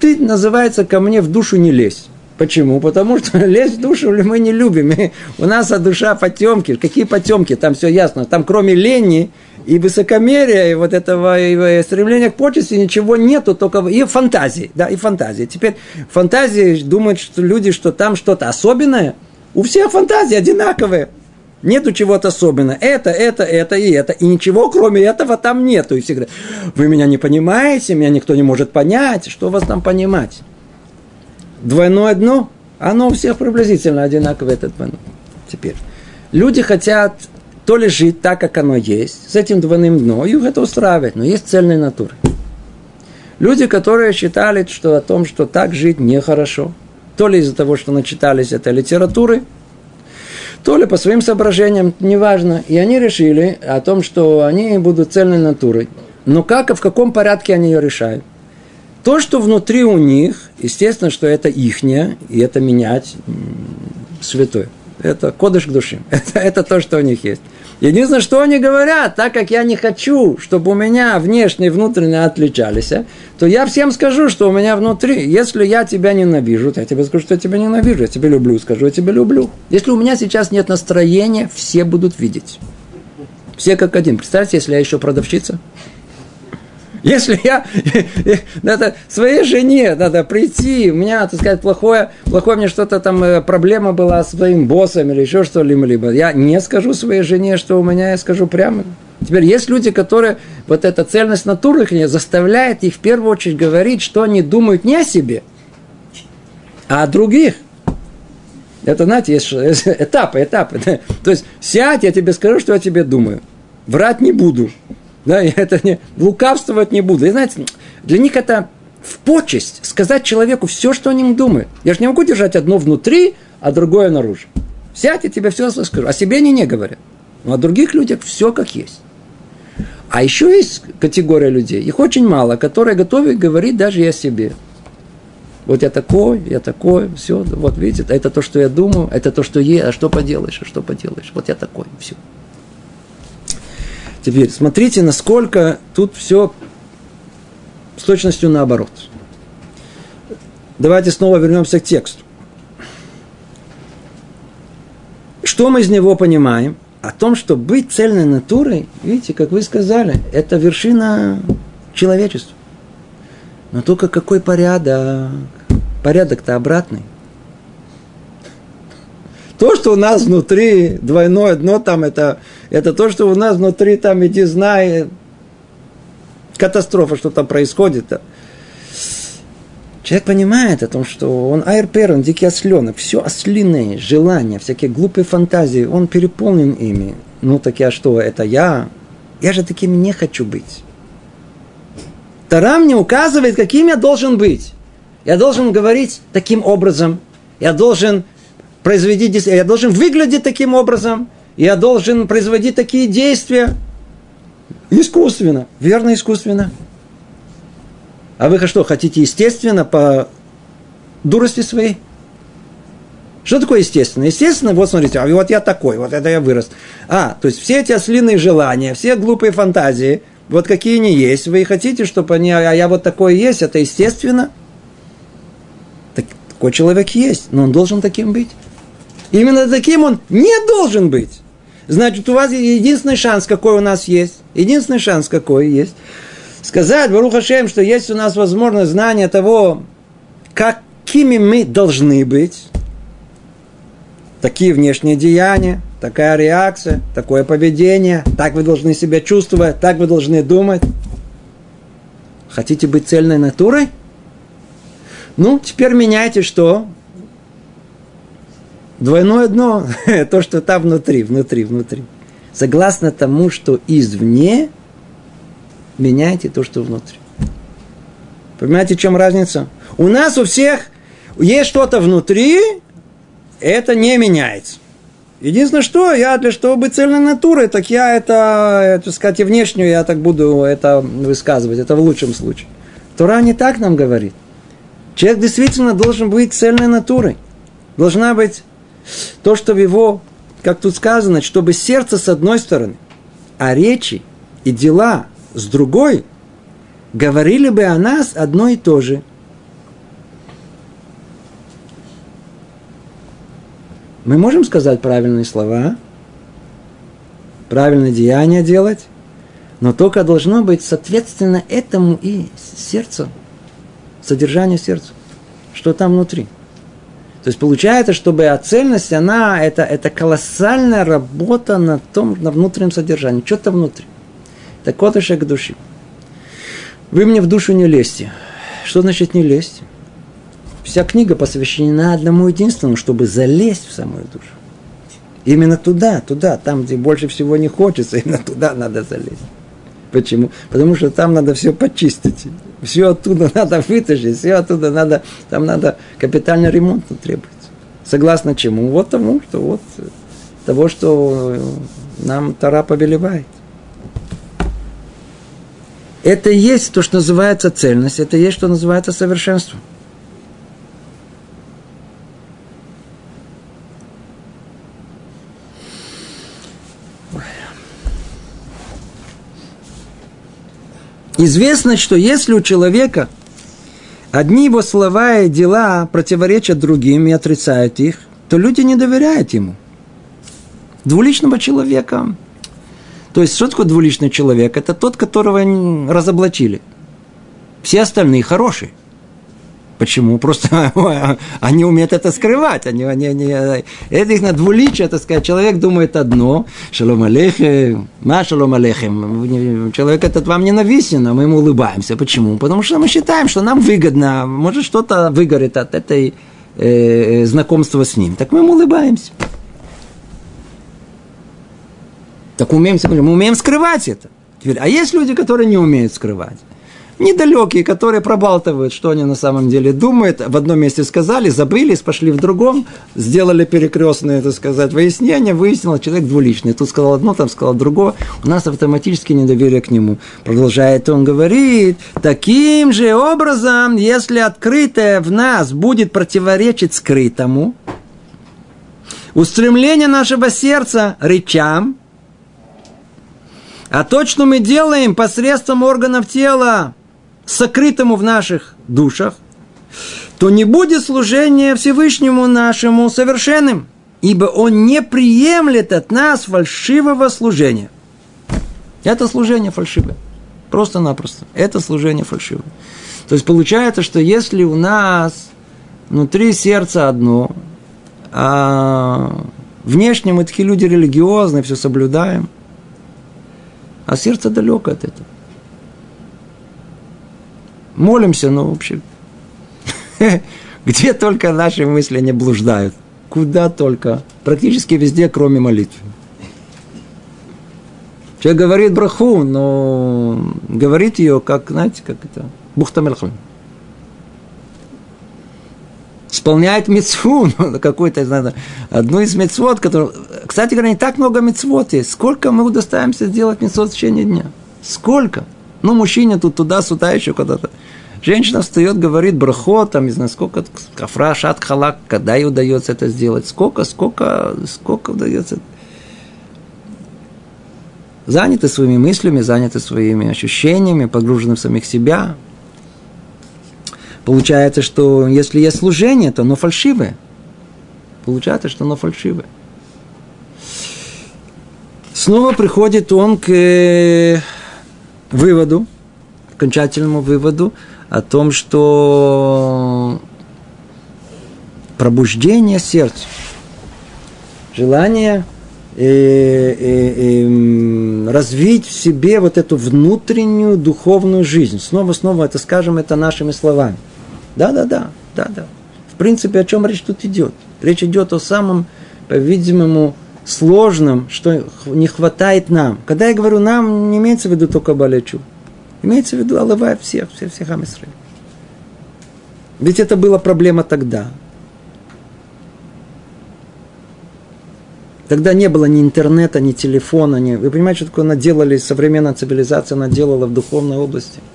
Ты, называется, ко мне в душу не лезь. Почему? Потому что лезть в душу мы не любим. У нас а душа потемки. Какие потемки? Там все ясно. Там кроме лени и высокомерия, и вот этого и стремления к почести ничего нету, только и фантазии, да, и фантазии. Теперь фантазии думают, что люди, что там что-то особенное. У всех фантазии одинаковые. Нету чего-то особенного. Это, это, это и это. И ничего, кроме этого, там нету. И всегда, вы меня не понимаете, меня никто не может понять. Что вас там понимать? Двойное дно, оно у всех приблизительно одинаковое, этот двойное. Теперь. Люди хотят то ли жить так, как оно есть, с этим двойным дном, их это устраивает, но есть цельные натуры. Люди, которые считали, что о том, что так жить нехорошо, то ли из-за того, что начитались этой литературы, то ли по своим соображениям, неважно. И они решили о том, что они будут цельной натурой. Но как и в каком порядке они ее решают? То, что внутри у них, естественно, что это ихнее, и это менять святое. Это кодыш к душе. Это, это то, что у них есть. Единственное, что они говорят, так как я не хочу, чтобы у меня внешне и внутренне отличались, то я всем скажу, что у меня внутри, если я тебя ненавижу, то я тебе скажу, что я тебя ненавижу, я тебя люблю, скажу, я тебя люблю. Если у меня сейчас нет настроения, все будут видеть. Все как один. Представьте, если я еще продавщица. Если я надо своей жене надо прийти, у меня, так сказать, плохое, плохое мне что-то там э, проблема была с своим боссом или еще что-либо, я не скажу своей жене, что у меня, я скажу прямо. Теперь есть люди, которые вот эта цельность натуры их заставляет их в первую очередь говорить, что они думают не о себе, а о других. Это, знаете, есть этапы, этапы. То есть, сядь, я тебе скажу, что я тебе думаю. Врать не буду. Да, я это не, лукавствовать не буду. И знаете, для них это в почесть сказать человеку все, что о нем думает. Я же не могу держать одно внутри, а другое наружу. Сядь, я тебе все скажу. О себе они не говорят. Но о других людях все как есть. А еще есть категория людей, их очень мало, которые готовы говорить даже и о себе. Вот я такой, я такой, все, вот видите, это то, что я думаю, это то, что есть, а что поделаешь, а что поделаешь, вот я такой, все. Теперь смотрите, насколько тут все с точностью наоборот. Давайте снова вернемся к тексту. Что мы из него понимаем? О том, что быть цельной натурой, видите, как вы сказали, это вершина человечества. Но только какой порядок? Порядок-то обратный – то, что у нас внутри двойное дно, там это, это то, что у нас внутри, там, иди знай, катастрофа, что там происходит. Человек понимает о том, что он айрпер, он дикий осленок, все ослиные желания, всякие глупые фантазии, он переполнен ими. Ну так я что, это я? Я же таким не хочу быть. Тара мне указывает, каким я должен быть. Я должен говорить таким образом. Я должен производить, я должен выглядеть таким образом, я должен производить такие действия. Искусственно, верно искусственно. А вы что, хотите естественно по дурости своей? Что такое естественно? Естественно, вот смотрите, а вот я такой, вот это я вырос. А, то есть все эти ослиные желания, все глупые фантазии, вот какие они есть, вы хотите, чтобы они, а я вот такой есть, это естественно? Такой человек есть, но он должен таким быть. Именно таким он не должен быть. Значит, у вас единственный шанс, какой у нас есть, единственный шанс, какой есть, сказать, Барух Хашем, что есть у нас возможность знания того, какими мы должны быть, такие внешние деяния, такая реакция, такое поведение, так вы должны себя чувствовать, так вы должны думать. Хотите быть цельной натурой? Ну, теперь меняйте что? Двойное дно, то, что там внутри, внутри, внутри. Согласно тому, что извне, меняйте то, что внутри. Понимаете, в чем разница? У нас у всех есть что-то внутри, это не меняется. Единственное, что я для чтобы быть цельной натурой, так я это, так сказать, и внешнюю я так буду это высказывать, это в лучшем случае. Тура не так нам говорит. Человек действительно должен быть цельной натурой. Должна быть то, что в его, как тут сказано, чтобы сердце с одной стороны, а речи и дела с другой говорили бы о нас одно и то же. Мы можем сказать правильные слова, правильное деяние делать, но только должно быть соответственно этому и сердцу, содержанию сердца, что там внутри – то есть получается, чтобы цельность, она, это, это колоссальная работа на том, на внутреннем содержании, что-то внутри. Это котышек души. Вы мне в душу не лезьте. Что значит не лезть? Вся книга посвящена одному единственному, чтобы залезть в самую душу. Именно туда, туда, там, где больше всего не хочется, именно туда надо залезть. Почему? Потому что там надо все почистить. Все оттуда надо вытащить, все оттуда надо, там надо капитальный ремонт требуется. Согласно чему? Вот тому, что вот того, что нам Тара повелевает. Это и есть то, что называется цельность, это и есть, что называется совершенство. Известно, что если у человека одни его слова и дела противоречат другим и отрицают их, то люди не доверяют ему. Двуличного человека. То есть, что такое двуличный человек? Это тот, которого разоблачили. Все остальные хорошие. Почему? Просто они умеют это скрывать. Они, они, они, это их на двуличие, так сказать. Человек думает одно. Шалом алейхем. Ма шалом алейхем. Человек этот вам ненавистен, а мы ему улыбаемся. Почему? Потому что мы считаем, что нам выгодно. Может, что-то выгорит от этой э, знакомства с ним. Так мы ему улыбаемся. Так умеем, мы умеем скрывать это. А есть люди, которые не умеют скрывать недалекие, которые пробалтывают, что они на самом деле думают. В одном месте сказали, забылись, пошли в другом, сделали перекрестное, так сказать, выяснение, выяснилось, человек двуличный. Тут сказал одно, там сказал другое. У нас автоматически недоверие к нему. Продолжает он говорит, таким же образом, если открытое в нас будет противоречить скрытому, устремление нашего сердца речам, а то, что мы делаем посредством органов тела, сокрытому в наших душах, то не будет служения Всевышнему нашему совершенным, ибо он не приемлет от нас фальшивого служения. Это служение фальшивое. Просто-напросто. Это служение фальшивое. То есть получается, что если у нас внутри сердца одно, а внешне мы такие люди религиозные, все соблюдаем, а сердце далеко от этого молимся, но вообще где только наши мысли не блуждают. Куда только. Практически везде, кроме молитвы. Человек говорит браху, но говорит ее, как, знаете, как это, бухтамельхам. Исполняет мецву, ну, какой-то, знаю, одну из мецвод, которую... Кстати говоря, не так много мецвод есть. Сколько мы удостаиваемся сделать мецвод в течение дня? Сколько? Ну, мужчине тут туда-сюда еще куда-то. Женщина встает, говорит брахот, там, не знаю, сколько, кафра, шат, халак, когда ей удается это сделать, сколько, сколько, сколько удается. Заняты своими мыслями, заняты своими ощущениями, погружены в самих себя. Получается, что если есть служение, то оно фальшивое. Получается, что оно фальшивое. Снова приходит он к э, выводу, окончательному выводу о том, что пробуждение сердца, желание э, э, э, развить в себе вот эту внутреннюю духовную жизнь. Снова, снова это скажем это нашими словами. Да, да, да, да, да. В принципе, о чем речь тут идет? Речь идет о самом, по-видимому, сложном, что не хватает нам. Когда я говорю нам, не имеется в виду только Балячу. Имеется в виду Аллавай всех, всех, всех Амисрей. Ведь это была проблема тогда. Тогда не было ни интернета, ни телефона, ни... Вы понимаете, что такое наделали, современная цивилизация наделала в духовной области –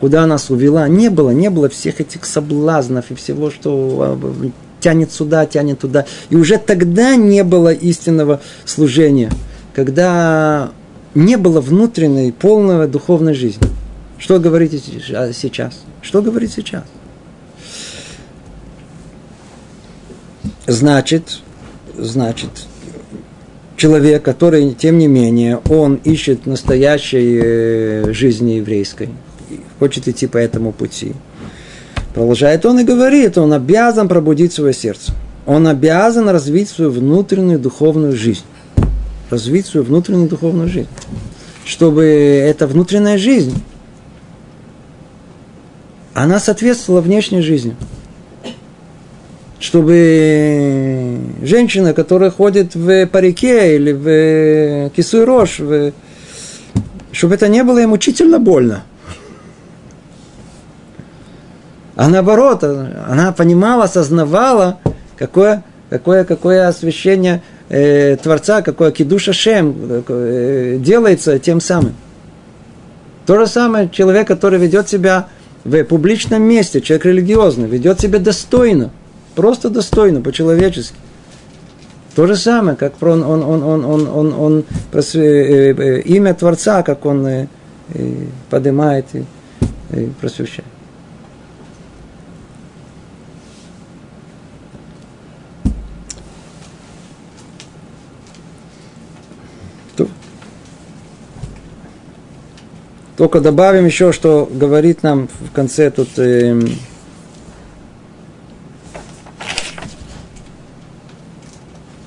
куда нас увела, не было, не было всех этих соблазнов и всего, что а, тянет сюда, тянет туда. И уже тогда не было истинного служения, когда не было внутренней, полной духовной жизни. Что говорите сейчас? Что говорит сейчас? Значит, значит, человек, который, тем не менее, он ищет настоящей э, жизни еврейской – хочет идти по этому пути. Продолжает он и говорит, он обязан пробудить свое сердце. Он обязан развить свою внутреннюю духовную жизнь. Развить свою внутреннюю духовную жизнь. Чтобы эта внутренняя жизнь, она соответствовала внешней жизни. Чтобы женщина, которая ходит в парике или в кисуй рожь, чтобы это не было им мучительно больно. А наоборот, она понимала, осознавала, какое, какое, какое освящение э, Творца, какое кидуша Шем э, делается тем самым. То же самое человек, который ведет себя в публичном месте, человек религиозный, ведет себя достойно, просто достойно, по-человечески. То же самое, как он, он, он, он, он, он, он прос, э, э, имя Творца, как он э, э, поднимает и э, просвещает. Только добавим еще, что говорит нам в конце тут э,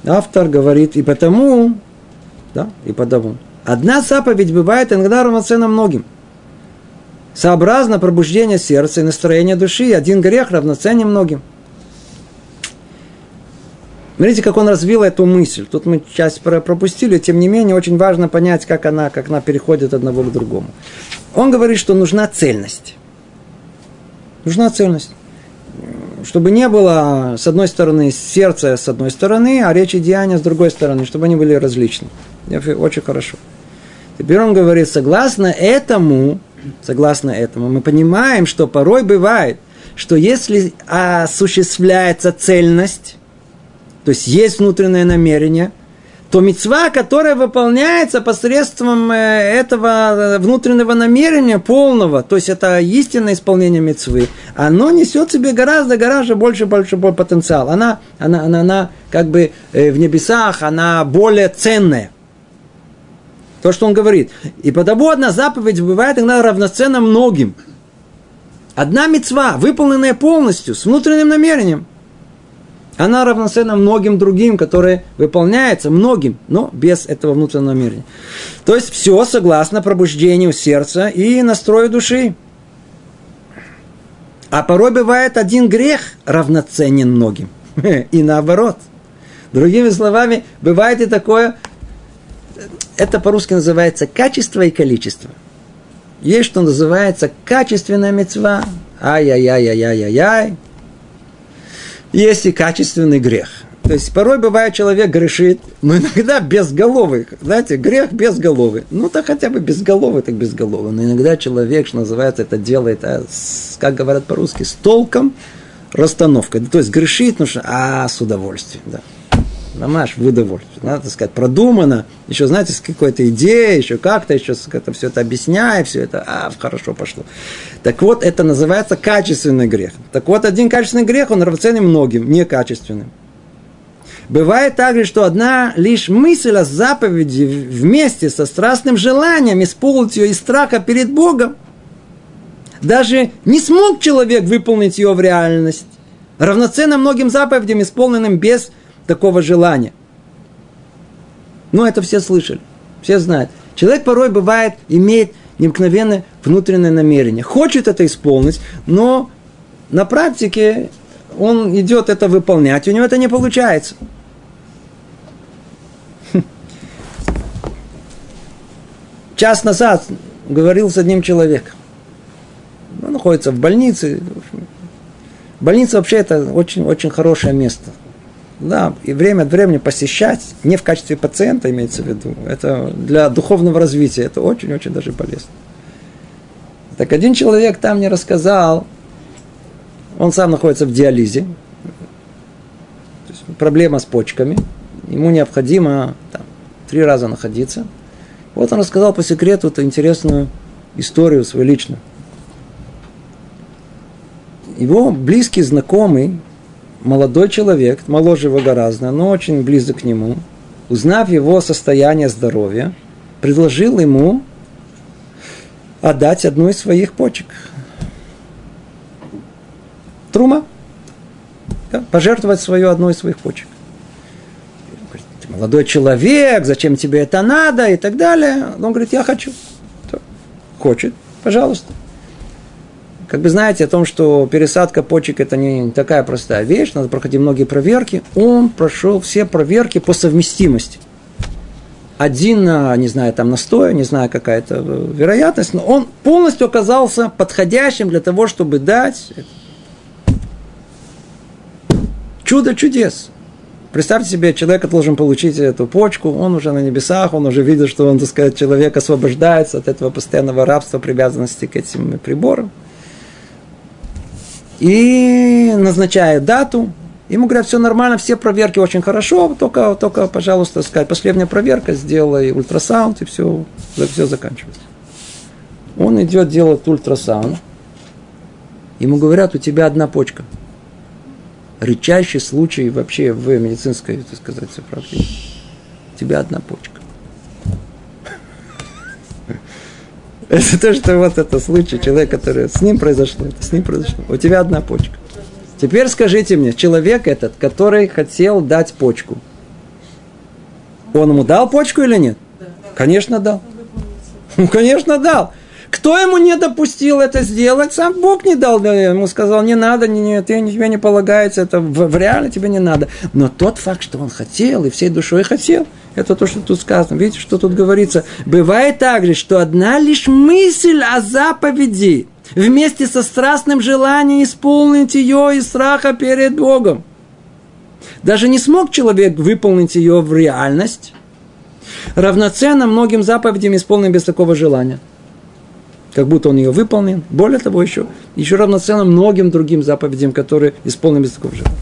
автор говорит, и потому, да, и потому. Одна заповедь бывает иногда равноценна многим. Сообразно пробуждение сердца и настроения души, один грех равноценен многим – Смотрите, как он развил эту мысль. Тут мы часть пропустили, тем не менее, очень важно понять, как она, как она переходит от одного к другому. Он говорит, что нужна цельность. Нужна цельность. Чтобы не было, с одной стороны, сердца с одной стороны, а речь и деяния с другой стороны, чтобы они были различны. Очень хорошо. Теперь он говорит, согласно этому, согласно этому, мы понимаем, что порой бывает, что если осуществляется цельность, то есть есть внутреннее намерение, то мецва, которая выполняется посредством э, этого внутреннего намерения полного, то есть это истинное исполнение мецвы, оно несет в себе гораздо, гораздо больше, больше, больше потенциал. Она, она, она, она как бы э, в небесах, она более ценная. То, что он говорит. И потому одна заповедь бывает иногда равноценна многим. Одна мецва, выполненная полностью, с внутренним намерением – она равноценна многим другим, которые выполняются многим, но без этого внутреннего намерения. То есть все согласно пробуждению сердца и настрою души. А порой бывает один грех равноценен многим. И наоборот. Другими словами, бывает и такое, это по-русски называется качество и количество. Есть, что называется качественная мецва. Ай-яй-яй-яй-яй-яй есть и качественный грех. То есть порой бывает человек грешит, но иногда безголовый. Знаете, грех безголовый. Ну, так хотя бы безголовый, так безголовый. Но иногда человек, что называется, это делает, а, с, как говорят по-русски, с толком, расстановкой. То есть грешит, ну что, а, с удовольствием, да. Намаш в удовольствие. Надо сказать, продумано. Еще, знаете, с какой-то идеей, еще как-то, еще это, все это объясняя, все это, а, хорошо пошло. Так вот, это называется качественный грех. Так вот, один качественный грех, он равноценен многим, некачественным. Бывает также, что одна лишь мысль о заповеди вместе со страстным желанием исполнить ее из страха перед Богом, даже не смог человек выполнить ее в реальность, равноценно многим заповедям, исполненным без такого желания. Но это все слышали, все знают. Человек порой бывает, имеет необыкновенное внутреннее намерение. Хочет это исполнить, но на практике он идет это выполнять, у него это не получается. Час назад говорил с одним человеком. Он находится в больнице. Больница вообще это очень-очень хорошее место. Да, и время от времени посещать, не в качестве пациента имеется в виду, это для духовного развития, это очень-очень даже полезно. Так один человек там мне рассказал, он сам находится в диализе, проблема с почками, ему необходимо там, три раза находиться. Вот он рассказал по секрету эту интересную историю свою личную. Его близкий знакомый, молодой человек, моложе его гораздо, но очень близок к нему, узнав его состояние здоровья, предложил ему отдать одну из своих почек. Трума да, пожертвовать свою одну из своих почек. Ты молодой человек, зачем тебе это надо и так далее. Он говорит, я хочу. Хочет, пожалуйста. Как бы знаете о том, что пересадка почек это не такая простая вещь, надо проходить многие проверки. Он прошел все проверки по совместимости. Один, не знаю, там на 100, не знаю, какая-то вероятность, но он полностью оказался подходящим для того, чтобы дать Чудо чудес. Представьте себе, человек должен получить эту почку, он уже на небесах, он уже видит, что он, так сказать, человек освобождается от этого постоянного рабства, привязанности к этим приборам. И назначает дату, ему говорят, все нормально, все проверки очень хорошо, только, только пожалуйста, сказать, последняя проверка, сделай ультрасаунд, и все, все заканчивается. Он идет делать ультрасаунд, ему говорят, у тебя одна почка – редчайший случай вообще в медицинской, так сказать, практике. У тебя одна почка. Это то, что вот это случай, человек, который с ним произошло, это с ним произошло. У тебя одна почка. Теперь скажите мне, человек этот, который хотел дать почку, он ему дал почку или нет? Конечно, дал. Конечно, дал. Кто ему не допустил это сделать? Сам Бог не дал ему, сказал, не надо, не, не, ты, тебе не полагается, это в, в реально тебе не надо. Но тот факт, что он хотел и всей душой хотел, это то, что тут сказано. Видите, что тут говорится? Бывает также, что одна лишь мысль о заповеди вместе со страстным желанием исполнить ее из страха перед Богом. Даже не смог человек выполнить ее в реальность, равноценно многим заповедям исполненным без такого желания – как будто он ее выполнил. Более того, еще, еще равноценно многим другим заповедям, которые исполнены без такого желания.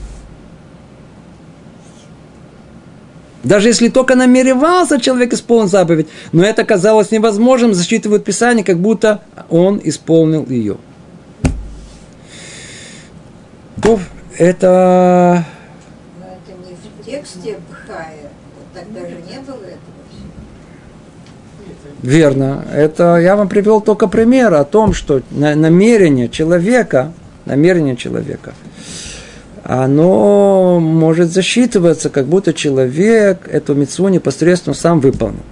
Даже если только намеревался человек исполнить заповедь, но это казалось невозможным, засчитывают Писание, как будто он исполнил ее. То это... Но это не в тексте Бхая, тогда же не было этого. Верно. Это я вам привел только пример о том, что намерение человека, намерение человека, оно может засчитываться, как будто человек эту мецву непосредственно сам выполнил.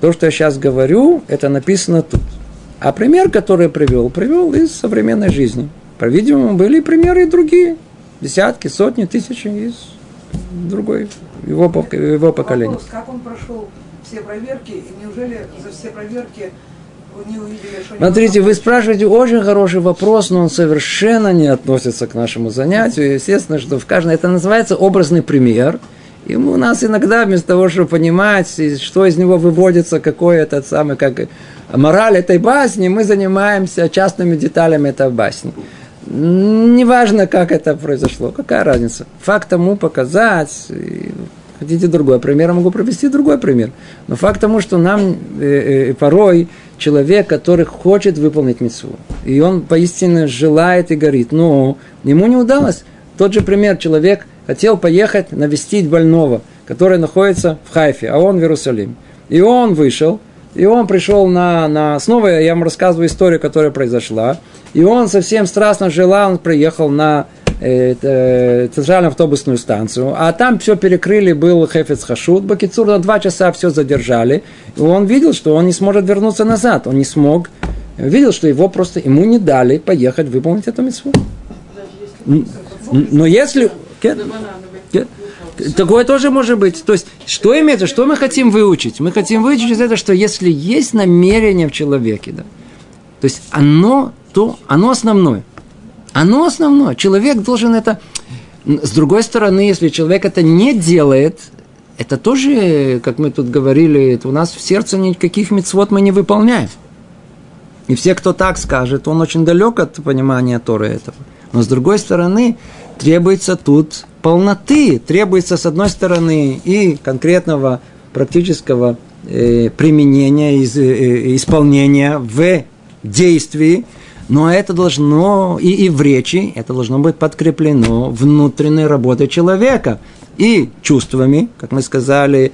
То, что я сейчас говорю, это написано тут. А пример, который я привел, привел из современной жизни. По-видимому, были примеры и другие. Десятки, сотни, тысячи из другой его, его поколения. Вопрос, как он прошел все проверки, и неужели за все проверки. Смотрите, вы спрашиваете очень хороший вопрос, но он совершенно не относится к нашему занятию. Естественно, что в каждом... Это называется образный пример. И у нас иногда, вместо того, чтобы понимать, что из него выводится, какой этот самый, как мораль этой басни, мы занимаемся частными деталями этой басни. Неважно, как это произошло, какая разница. Факт тому показать, Хотите другой пример, я могу провести другой пример. Но факт тому, что нам э, э, порой человек, который хочет выполнить митцву, и он поистине желает и горит, но ему не удалось. Тот же пример, человек хотел поехать навестить больного, который находится в Хайфе, а он в Иерусалиме. И он вышел, и он пришел на, на... Снова я вам рассказываю историю, которая произошла. И он совсем страстно желал, он приехал на центральную автобусную станцию, а там все перекрыли, был Хефец Хашут, Бакицур на два часа все задержали, и он видел, что он не сможет вернуться назад, он не смог, видел, что его просто, ему не дали поехать выполнить эту митцву. Но если... Такое тоже может быть. То есть, что имеется, что мы хотим выучить? Мы хотим выучить из этого, что если есть намерение в человеке, да, то есть оно, то оно основное. Оно основное. Человек должен это... С другой стороны, если человек это не делает, это тоже, как мы тут говорили, это у нас в сердце никаких мецвод мы не выполняем. И все, кто так скажет, он очень далек от понимания Торы этого. Но с другой стороны, требуется тут полноты, требуется с одной стороны и конкретного практического э, применения, из, э, исполнения в действии, но это должно и, и в речи, это должно быть подкреплено внутренней работой человека и чувствами, как мы сказали,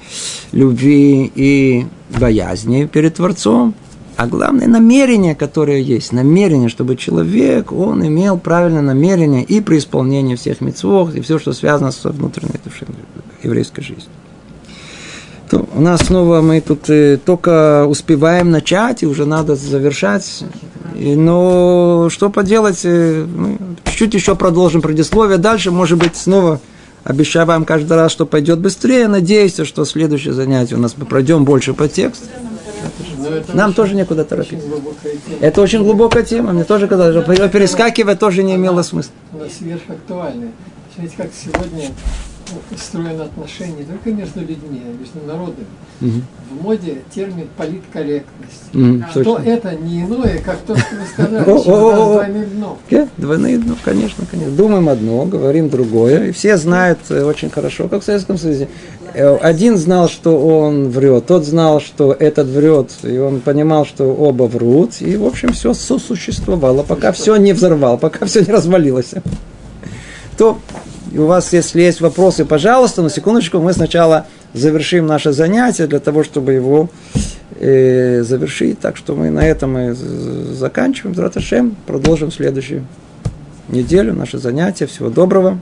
любви и боязни перед Творцом, а главное намерение, которое есть, намерение, чтобы человек, он имел правильное намерение и при исполнении всех мецвов, и все, что связано с внутренней душой еврейской жизни. То у нас снова мы тут э, только успеваем начать, и уже надо завершать. И, но что поделать, э, мы чуть-чуть еще продолжим предисловие. Дальше, может быть, снова обещаю вам каждый раз, что пойдет быстрее. Надеюсь, что следующее занятие у нас мы пройдем больше по тексту. Нам тоже некуда торопиться. Это очень глубокая тема. Мне тоже когда перескакивать тоже не имело смысла. Она сверхактуальная. Смотрите, как сегодня устроено отношение не только между людьми, а между народами. Угу. В моде термин политкорректность. Угу, что точно. это не иное, как то, что вы сказали, двойные дно. Двойные дно, конечно, конечно. Думаем одно, говорим другое. И все знают э, очень хорошо, как в Советском Союзе. Э, один знал, что он врет, тот знал, что этот врет, и он понимал, что оба врут. И, в общем, все сосуществовало, пока все не взорвал, пока все не развалилось. То и у вас, если есть вопросы, пожалуйста, на секундочку, мы сначала завершим наше занятие для того, чтобы его э, завершить. Так что мы на этом мы заканчиваем. Драташем, продолжим следующую неделю наше занятие. Всего доброго.